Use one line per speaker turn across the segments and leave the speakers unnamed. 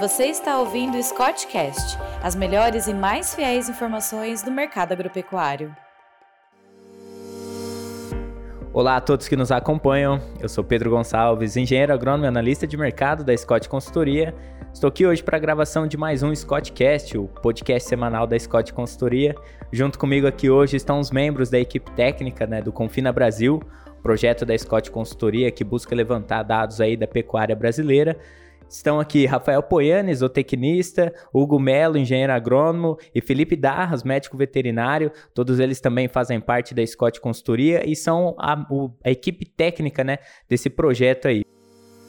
Você está ouvindo o Scottcast, as melhores e mais fiéis informações do mercado agropecuário.
Olá a todos que nos acompanham. Eu sou Pedro Gonçalves, engenheiro agrônomo e analista de mercado da Scott Consultoria. Estou aqui hoje para a gravação de mais um Scottcast, o podcast semanal da Scott Consultoria. Junto comigo aqui hoje estão os membros da equipe técnica né, do Confina Brasil, projeto da Scott Consultoria que busca levantar dados aí da pecuária brasileira. Estão aqui Rafael Poiani, zootecnista, Hugo Melo, engenheiro agrônomo, e Felipe Darras, médico veterinário. Todos eles também fazem parte da Scott Consultoria e são a, o, a equipe técnica né, desse projeto aí.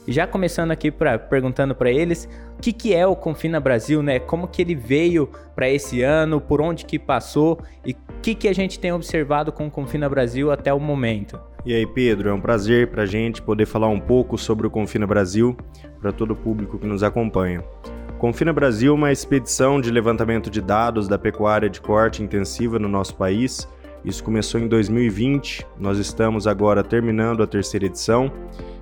Já começando aqui pra, perguntando para eles o que, que é o Confina Brasil, né? Como que ele veio para esse ano, por onde que passou e o que, que a gente tem observado com o Confina Brasil até o momento.
E aí, Pedro, é um prazer para a gente poder falar um pouco sobre o Confina Brasil para todo o público que nos acompanha. Confina Brasil uma expedição de levantamento de dados da pecuária de corte intensiva no nosso país. Isso começou em 2020, nós estamos agora terminando a terceira edição.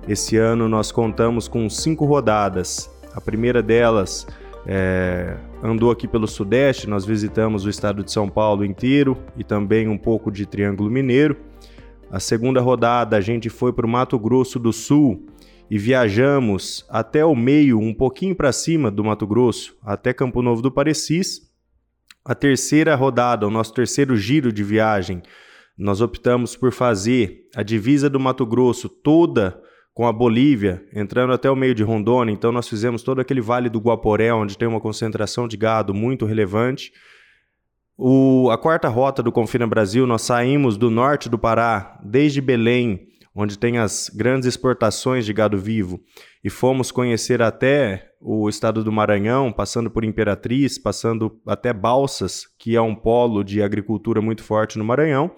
Esse ano nós contamos com cinco rodadas. A primeira delas é, andou aqui pelo Sudeste, nós visitamos o estado de São Paulo inteiro e também um pouco de Triângulo Mineiro. A segunda rodada a gente foi para o Mato Grosso do Sul e viajamos até o meio, um pouquinho para cima do Mato Grosso, até Campo Novo do Parecis. A terceira rodada, o nosso terceiro giro de viagem, nós optamos por fazer a divisa do Mato Grosso toda com a Bolívia, entrando até o meio de Rondônia. Então, nós fizemos todo aquele vale do Guaporé, onde tem uma concentração de gado muito relevante. O, a quarta rota do Confina Brasil, nós saímos do norte do Pará, desde Belém, onde tem as grandes exportações de gado vivo, e fomos conhecer até o estado do Maranhão, passando por Imperatriz, passando até Balsas, que é um polo de agricultura muito forte no Maranhão.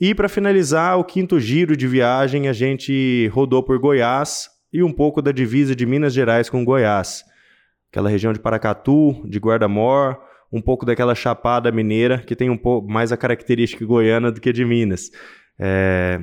E para finalizar o quinto giro de viagem, a gente rodou por Goiás e um pouco da divisa de Minas Gerais com Goiás. Aquela região de Paracatu, de Guarda-Mor, um pouco daquela chapada mineira que tem um pouco mais a característica goiana do que de Minas. É...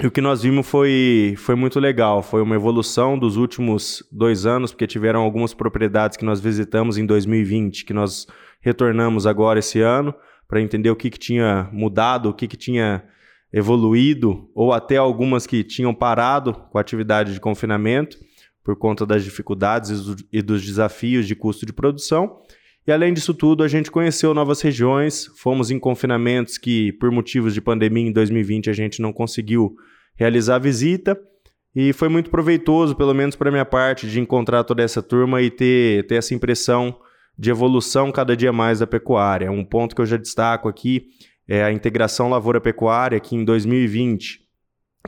E o que nós vimos foi, foi muito legal, foi uma evolução dos últimos dois anos, porque tiveram algumas propriedades que nós visitamos em 2020, que nós retornamos agora esse ano, para entender o que, que tinha mudado, o que, que tinha evoluído, ou até algumas que tinham parado com a atividade de confinamento, por conta das dificuldades e dos desafios de custo de produção. E além disso tudo, a gente conheceu novas regiões, fomos em confinamentos que, por motivos de pandemia em 2020, a gente não conseguiu realizar a visita. E foi muito proveitoso, pelo menos para minha parte, de encontrar toda essa turma e ter, ter essa impressão de evolução cada dia mais da pecuária. Um ponto que eu já destaco aqui é a integração lavoura-pecuária, que em 2020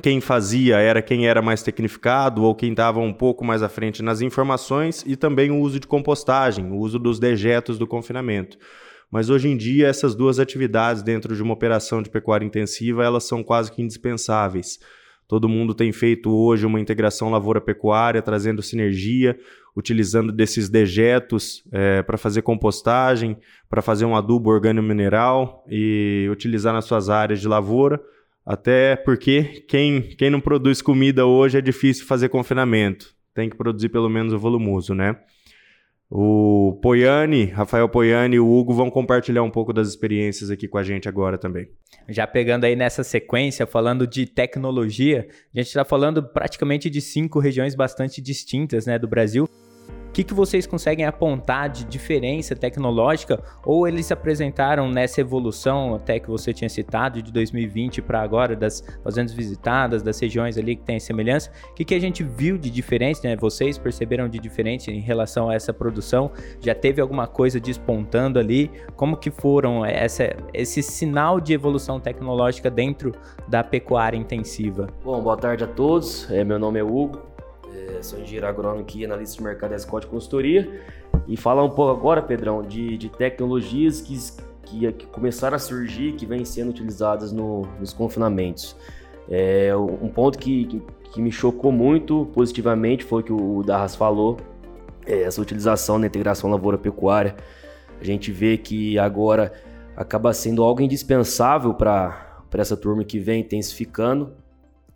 quem fazia era quem era mais tecnificado ou quem estava um pouco mais à frente nas informações e também o uso de compostagem, o uso dos dejetos do confinamento. Mas hoje em dia essas duas atividades dentro de uma operação de pecuária intensiva, elas são quase que indispensáveis. Todo mundo tem feito hoje uma integração lavoura-pecuária, trazendo sinergia, utilizando desses dejetos é, para fazer compostagem, para fazer um adubo orgânico-mineral e utilizar nas suas áreas de lavoura até porque quem, quem não produz comida hoje é difícil fazer confinamento. Tem que produzir pelo menos o volumoso, né? O Poiani, Rafael Poiani e o Hugo vão compartilhar um pouco das experiências aqui com a gente agora também.
Já pegando aí nessa sequência, falando de tecnologia, a gente está falando praticamente de cinco regiões bastante distintas né, do Brasil que, que vocês conseguem apontar de diferença tecnológica ou eles apresentaram nessa evolução até que você tinha citado de 2020 para agora das fazendas visitadas, das regiões ali que tem semelhança? O que, que a gente viu de diferença, né? Vocês perceberam de diferente em relação a essa produção? Já teve alguma coisa despontando ali? Como que foram essa, esse sinal de evolução tecnológica dentro da pecuária intensiva?
Bom, boa tarde a todos. É, meu nome é Hugo, é, sou engenheiro agrônomo aqui, analista de mercado da Scott Consultoria. E falar um pouco agora, Pedrão, de, de tecnologias que, que, que, começaram a surgir, que vêm sendo utilizadas no, nos confinamentos. É, um ponto que, que, me chocou muito positivamente foi que o Darras falou, é essa utilização da integração lavoura-pecuária. A gente vê que agora acaba sendo algo indispensável para essa turma que vem intensificando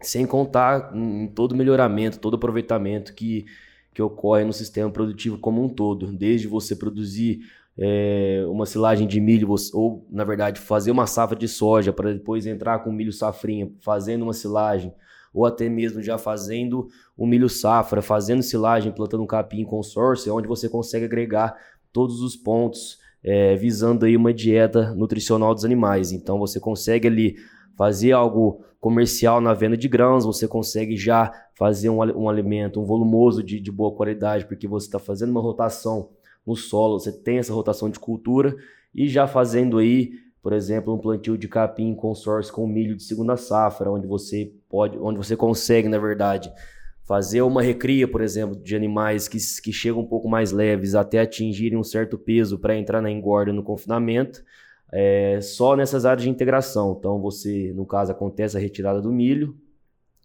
sem contar em todo melhoramento, todo aproveitamento que, que ocorre no sistema produtivo como um todo, desde você produzir é, uma silagem de milho, ou na verdade fazer uma safra de soja para depois entrar com milho safrinha, fazendo uma silagem, ou até mesmo já fazendo o milho safra, fazendo silagem, plantando um capim consórcio, é onde você consegue agregar todos os pontos é, visando aí uma dieta nutricional dos animais. Então você consegue ali fazer algo comercial na venda de grãos, você consegue já fazer um, um alimento, um volumoso de, de boa qualidade, porque você está fazendo uma rotação no solo, você tem essa rotação de cultura e já fazendo aí, por exemplo, um plantio de capim consórcio com milho de segunda safra, onde você pode, onde você consegue, na verdade, fazer uma recria, por exemplo, de animais que, que chegam um pouco mais leves até atingirem um certo peso para entrar na engorda no confinamento, é, só nessas áreas de integração. Então, você, no caso, acontece a retirada do milho,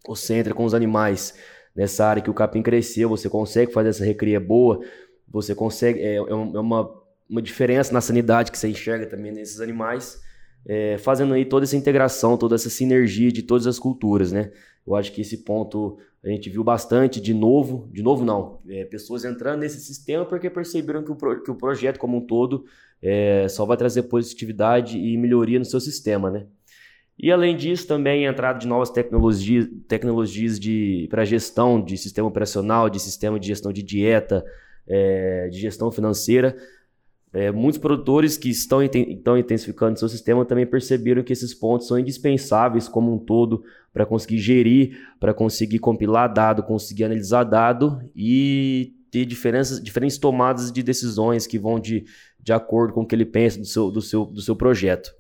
você entra com os animais nessa área que o capim cresceu, você consegue fazer essa recria boa, você consegue, é, é, é uma, uma diferença na sanidade que você enxerga também nesses animais, é, fazendo aí toda essa integração, toda essa sinergia de todas as culturas, né? Eu acho que esse ponto a gente viu bastante de novo, de novo não, é, pessoas entrando nesse sistema porque perceberam que o, pro, que o projeto como um todo é, só vai trazer positividade e melhoria no seu sistema, né? E além disso, também a entrada de novas tecnologias, tecnologias para gestão de sistema operacional, de sistema de gestão de dieta, é, de gestão financeira, é, muitos produtores que estão, estão intensificando seu sistema também perceberam que esses pontos são indispensáveis como um todo para conseguir gerir, para conseguir compilar dado, conseguir analisar dado e ter diferenças, diferentes tomadas de decisões que vão de, de acordo com o que ele pensa do seu, do, seu, do seu projeto.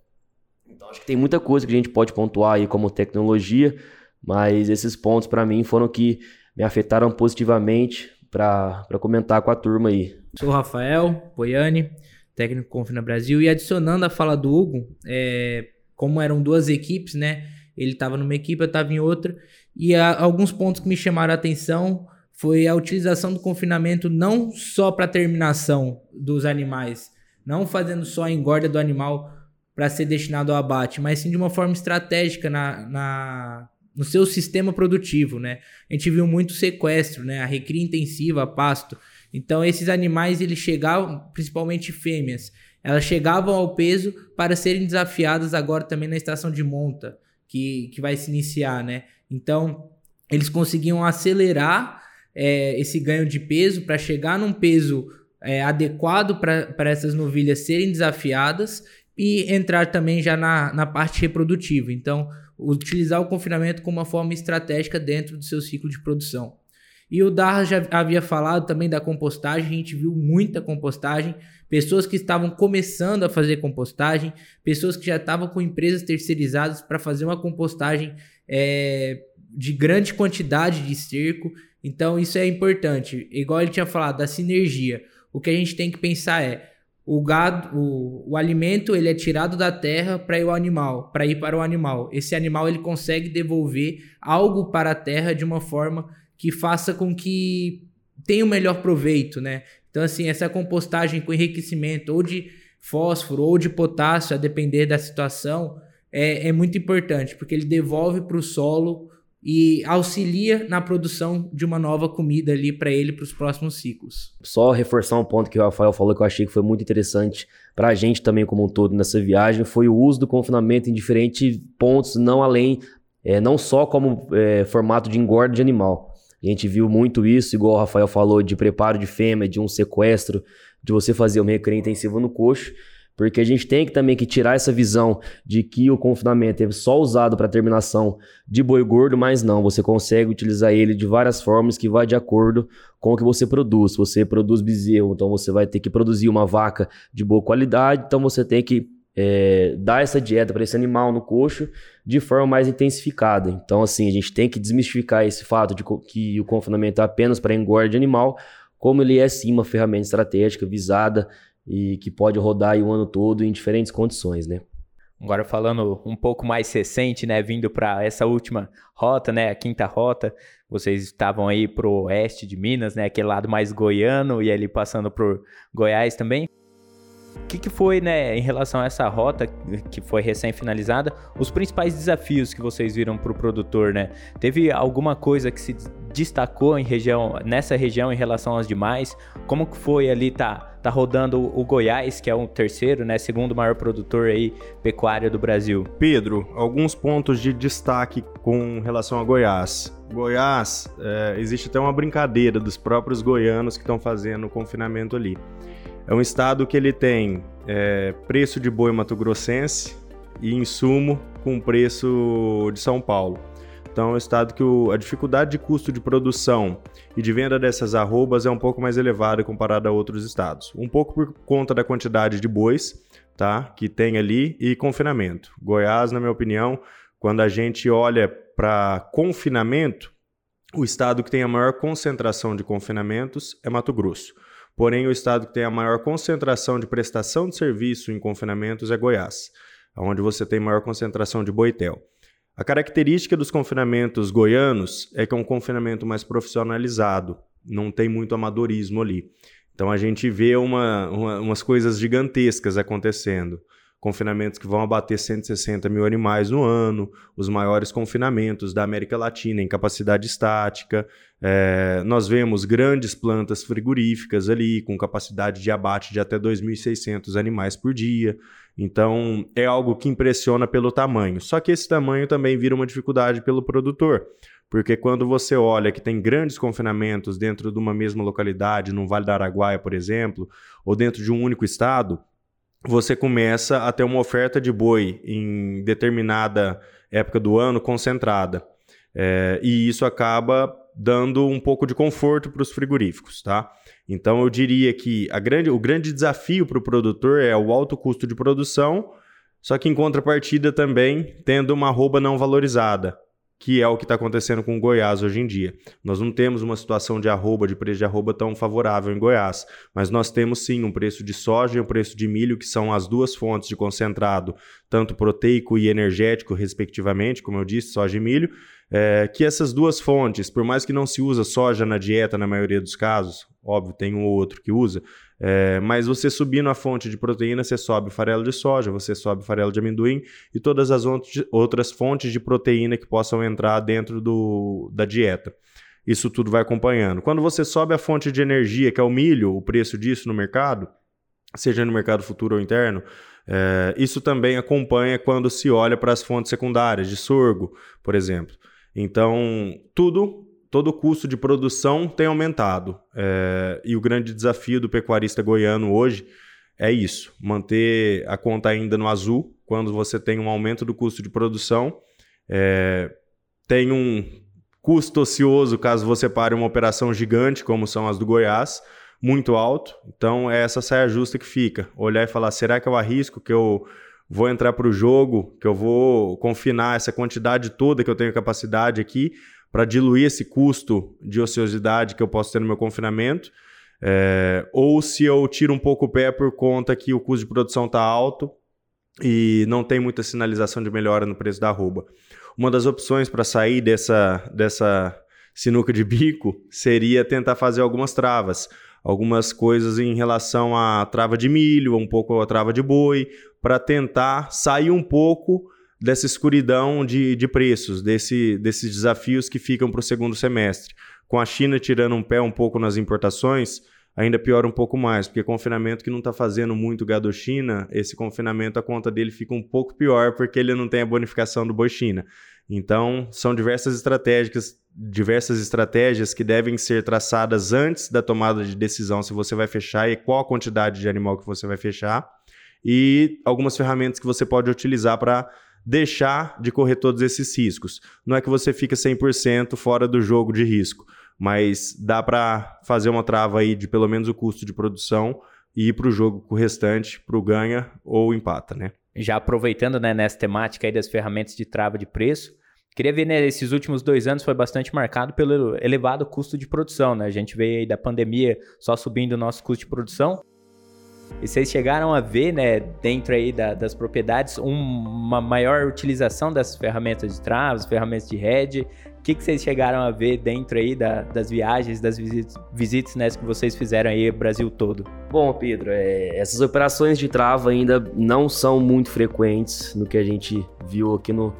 Então acho que tem muita coisa que a gente pode pontuar aí como tecnologia, mas esses pontos para mim foram que me afetaram positivamente para comentar com a turma aí.
Sou o Rafael Poiani, técnico Confina Brasil, e adicionando a fala do Hugo, é, como eram duas equipes, né? Ele estava numa equipe, eu estava em outra, e alguns pontos que me chamaram a atenção foi a utilização do confinamento não só para terminação dos animais, não fazendo só a engorda do animal para ser destinado ao abate, mas sim de uma forma estratégica na, na, no seu sistema produtivo, né? A gente viu muito sequestro, né? A recria intensiva, a pasto. Então esses animais eles chegavam, principalmente fêmeas, elas chegavam ao peso para serem desafiadas agora também na estação de monta, que, que vai se iniciar, né? Então eles conseguiam acelerar é, esse ganho de peso para chegar num peso é, adequado para essas novilhas serem desafiadas e entrar também já na, na parte reprodutiva. Então, utilizar o confinamento como uma forma estratégica dentro do seu ciclo de produção. E o Darra já havia falado também da compostagem, a gente viu muita compostagem, pessoas que estavam começando a fazer compostagem, pessoas que já estavam com empresas terceirizadas para fazer uma compostagem é, de grande quantidade de esterco. Então isso é importante. Igual ele tinha falado da sinergia. O que a gente tem que pensar é o gado, o, o alimento ele é tirado da terra para ir ao animal, para ir para o animal. Esse animal ele consegue devolver algo para a terra de uma forma que faça com que tenha o um melhor proveito, né? Então, assim, essa compostagem com enriquecimento ou de fósforo ou de potássio, a depender da situação, é, é muito importante, porque ele devolve para o solo e auxilia na produção de uma nova comida ali para ele para os próximos ciclos.
Só reforçar um ponto que o Rafael falou que eu achei que foi muito interessante para a gente também como um todo nessa viagem foi o uso do confinamento em diferentes pontos, não além, é, não só como é, formato de engorda de animal. A gente viu muito isso, igual o Rafael falou, de preparo de fêmea, de um sequestro, de você fazer uma recria intensiva no coxo, porque a gente tem que também que tirar essa visão de que o confinamento é só usado para terminação de boi gordo, mas não, você consegue utilizar ele de várias formas que vai de acordo com o que você produz. Você produz bezerro, então você vai ter que produzir uma vaca de boa qualidade, então você tem que é, dar essa dieta para esse animal no coxo de forma mais intensificada. Então, assim, a gente tem que desmistificar esse fato de que o confinamento é apenas para engorda de animal, como ele é sim uma ferramenta estratégica visada e que pode rodar o ano todo em diferentes condições, né?
Agora falando um pouco mais recente, né, vindo para essa última rota, né, a quinta rota, vocês estavam aí pro oeste de Minas, né, aquele lado mais goiano e ali passando por Goiás também. O que, que, foi, né, em relação a essa rota que foi recém-finalizada, os principais desafios que vocês viram para o produtor, né? Teve alguma coisa que se destacou em região, nessa região em relação às demais? Como que foi ali, tá, tá rodando o Goiás, que é o terceiro, né, segundo maior produtor aí pecuário do Brasil?
Pedro, alguns pontos de destaque com relação a Goiás. Goiás, é, existe até uma brincadeira dos próprios goianos que estão fazendo o confinamento ali. É um estado que ele tem é, preço de boi mato-grossense e insumo com preço de São Paulo. Então, é um estado que o, a dificuldade de custo de produção e de venda dessas arrobas é um pouco mais elevada comparada a outros estados. Um pouco por conta da quantidade de bois tá, que tem ali e confinamento. Goiás, na minha opinião, quando a gente olha para confinamento, o estado que tem a maior concentração de confinamentos é Mato Grosso. Porém, o estado que tem a maior concentração de prestação de serviço em confinamentos é Goiás, onde você tem maior concentração de boitel. A característica dos confinamentos goianos é que é um confinamento mais profissionalizado, não tem muito amadorismo ali. Então a gente vê uma, uma, umas coisas gigantescas acontecendo confinamentos que vão abater 160 mil animais no ano, os maiores confinamentos da América Latina em capacidade estática. É, nós vemos grandes plantas frigoríficas ali, com capacidade de abate de até 2.600 animais por dia. Então, é algo que impressiona pelo tamanho. Só que esse tamanho também vira uma dificuldade pelo produtor. Porque quando você olha que tem grandes confinamentos dentro de uma mesma localidade, no Vale do Araguaia, por exemplo, ou dentro de um único estado, você começa a ter uma oferta de boi em determinada época do ano concentrada. É, e isso acaba dando um pouco de conforto para os frigoríficos, tá? Então eu diria que grande, o grande desafio para o produtor é o alto custo de produção, só que em contrapartida também tendo uma arroba não valorizada que é o que está acontecendo com o Goiás hoje em dia. Nós não temos uma situação de arroba, de preço de arroba tão favorável em Goiás, mas nós temos sim um preço de soja e um preço de milho, que são as duas fontes de concentrado, tanto proteico e energético, respectivamente, como eu disse, soja e milho, é, que essas duas fontes, por mais que não se usa soja na dieta na maioria dos casos, óbvio, tem um ou outro que usa, é, mas você subindo a fonte de proteína, você sobe farelo de soja, você sobe farelo de amendoim e todas as outras fontes de proteína que possam entrar dentro do, da dieta. Isso tudo vai acompanhando. Quando você sobe a fonte de energia, que é o milho, o preço disso no mercado, seja no mercado futuro ou interno, é, isso também acompanha quando se olha para as fontes secundárias, de sorgo, por exemplo. Então, tudo todo o custo de produção tem aumentado. É, e o grande desafio do pecuarista goiano hoje é isso: manter a conta ainda no azul quando você tem um aumento do custo de produção. É, tem um custo ocioso caso você pare uma operação gigante, como são as do Goiás, muito alto. Então é essa saia justa que fica. Olhar e falar: será que eu arrisco que eu vou entrar para o jogo, que eu vou confinar essa quantidade toda que eu tenho capacidade aqui? Para diluir esse custo de ociosidade que eu posso ter no meu confinamento, é, ou se eu tiro um pouco o pé por conta que o custo de produção está alto e não tem muita sinalização de melhora no preço da arroba. Uma das opções para sair dessa, dessa sinuca de bico seria tentar fazer algumas travas, algumas coisas em relação à trava de milho, um pouco a trava de boi, para tentar sair um pouco dessa escuridão de, de preços, desse, desses desafios que ficam para o segundo semestre. Com a China tirando um pé um pouco nas importações, ainda piora um pouco mais, porque confinamento que não está fazendo muito gado China, esse confinamento a conta dele fica um pouco pior porque ele não tem a bonificação do boi China. Então, são diversas estratégias, diversas estratégias que devem ser traçadas antes da tomada de decisão se você vai fechar e qual a quantidade de animal que você vai fechar e algumas ferramentas que você pode utilizar para deixar de correr todos esses riscos. Não é que você fica 100% fora do jogo de risco, mas dá para fazer uma trava aí de pelo menos o custo de produção e ir para o jogo com o restante, para o ganha ou empata, né?
Já aproveitando né, nessa temática aí das ferramentas de trava de preço, Queria ver, né, esses últimos dois anos foi bastante marcado pelo elevado custo de produção, né? A gente veio aí da pandemia só subindo o nosso custo de produção. E vocês chegaram a ver, né, dentro aí da, das propriedades, um, uma maior utilização das ferramentas de travas, ferramentas de rede. O que, que vocês chegaram a ver dentro aí da, das viagens, das visitas, visitas né, que vocês fizeram aí no Brasil todo?
Bom, Pedro, é, essas operações de trava ainda não são muito frequentes no que a gente viu aqui no,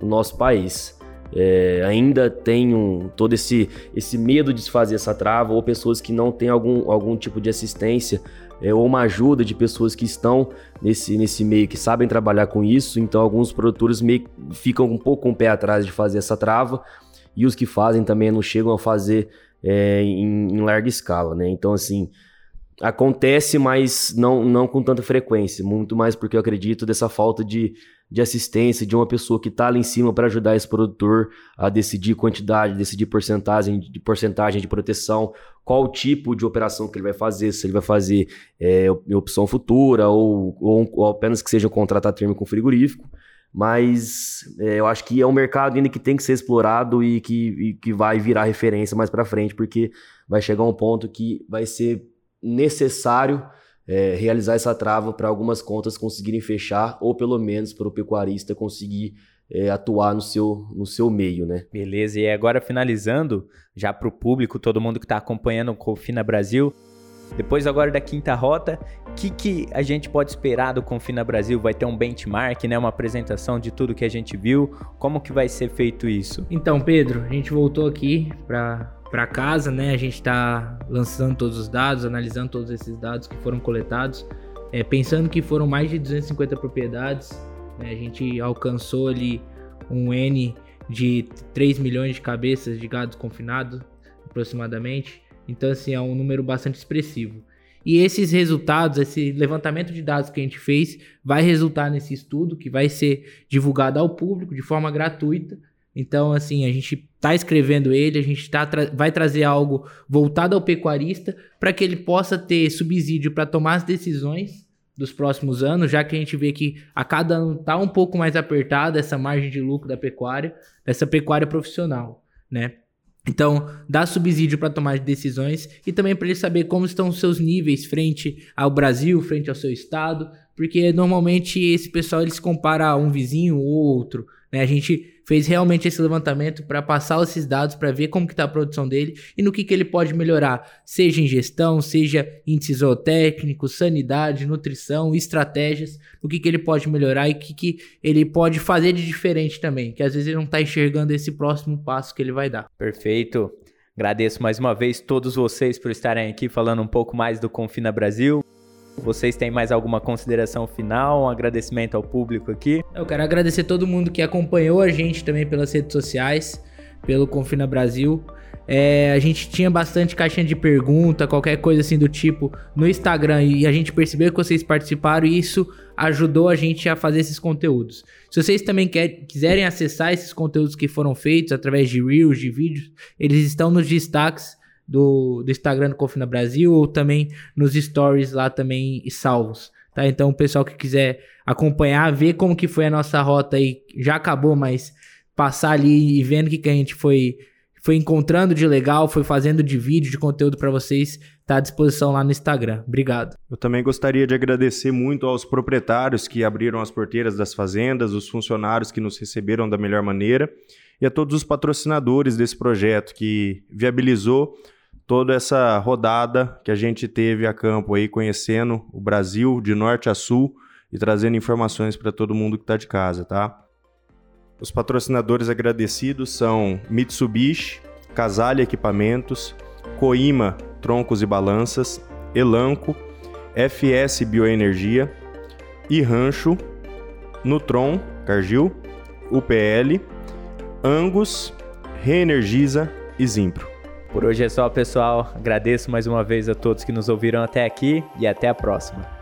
no nosso país. É, ainda tenham todo esse, esse medo de fazer essa trava, ou pessoas que não têm algum, algum tipo de assistência é, ou uma ajuda de pessoas que estão nesse, nesse meio, que sabem trabalhar com isso. Então, alguns produtores meio ficam um pouco com o pé atrás de fazer essa trava, e os que fazem também não chegam a fazer é, em, em larga escala, né? Então, assim, acontece, mas não, não com tanta frequência, muito mais porque eu acredito dessa falta de, de assistência de uma pessoa que está ali em cima para ajudar esse produtor a decidir quantidade, decidir porcentagem de porcentagem de proteção, qual tipo de operação que ele vai fazer, se ele vai fazer é, opção futura ou, ou, ou, apenas que seja um contrato a termo com frigorífico. Mas é, eu acho que é um mercado ainda que tem que ser explorado e que, e que vai virar referência mais para frente, porque vai chegar um ponto que vai ser necessário é, realizar essa trava para algumas contas conseguirem fechar, ou pelo menos para o pecuarista conseguir é, atuar no seu, no seu meio, né?
Beleza, e agora finalizando, já para o público, todo mundo que está acompanhando o Confina Brasil, depois agora da quinta rota, o que, que a gente pode esperar do Confina Brasil? Vai ter um benchmark, né? Uma apresentação de tudo que a gente viu. Como que vai ser feito isso?
Então, Pedro, a gente voltou aqui para para casa, né? A gente está lançando todos os dados, analisando todos esses dados que foram coletados, é, pensando que foram mais de 250 propriedades. Né? A gente alcançou ali um N de 3 milhões de cabeças de gado confinado, aproximadamente. Então, assim, é um número bastante expressivo. E esses resultados, esse levantamento de dados que a gente fez, vai resultar nesse estudo que vai ser divulgado ao público de forma gratuita então, assim, a gente está escrevendo ele, a gente tá tra vai trazer algo voltado ao pecuarista para que ele possa ter subsídio para tomar as decisões dos próximos anos, já que a gente vê que a cada ano está um pouco mais apertada essa margem de lucro da pecuária, dessa pecuária profissional, né? Então, dá subsídio para tomar decisões e também para ele saber como estão os seus níveis frente ao Brasil, frente ao seu estado, porque normalmente esse pessoal ele se compara um vizinho ou outro, né? A gente fez realmente esse levantamento para passar esses dados para ver como que está a produção dele e no que, que ele pode melhorar, seja em gestão, seja índice zootécnico, sanidade, nutrição, estratégias, no que, que ele pode melhorar e o que, que ele pode fazer de diferente também, que às vezes ele não está enxergando esse próximo passo que ele vai dar.
Perfeito. Agradeço mais uma vez todos vocês por estarem aqui falando um pouco mais do Confina Brasil. Vocês têm mais alguma consideração final, um agradecimento ao público aqui?
Eu quero agradecer todo mundo que acompanhou a gente também pelas redes sociais, pelo Confina Brasil. É, a gente tinha bastante caixinha de pergunta, qualquer coisa assim do tipo no Instagram e a gente percebeu que vocês participaram e isso ajudou a gente a fazer esses conteúdos. Se vocês também quer, quiserem acessar esses conteúdos que foram feitos através de Reels, de vídeos, eles estão nos destaques do, do Instagram do Confina Brasil ou também nos stories lá também salvos. Tá? Então, o pessoal que quiser acompanhar, ver como que foi a nossa rota aí, já acabou, mas passar ali e vendo o que, que a gente foi, foi encontrando de legal, foi fazendo de vídeo, de conteúdo para vocês, tá à disposição lá no Instagram. Obrigado.
Eu também gostaria de agradecer muito aos proprietários que abriram as porteiras das fazendas, os funcionários que nos receberam da melhor maneira e a todos os patrocinadores desse projeto que viabilizou toda essa rodada que a gente teve a campo aí, conhecendo o Brasil de norte a sul e trazendo informações para todo mundo que está de casa, tá? Os patrocinadores agradecidos são Mitsubishi, Casale Equipamentos, Coima Troncos e Balanças, Elanco, FS Bioenergia, Rancho, Nutron, Cargill, UPL, Angus, Reenergiza e Zimpro.
Por hoje é só, pessoal. Agradeço mais uma vez a todos que nos ouviram até aqui e até a próxima.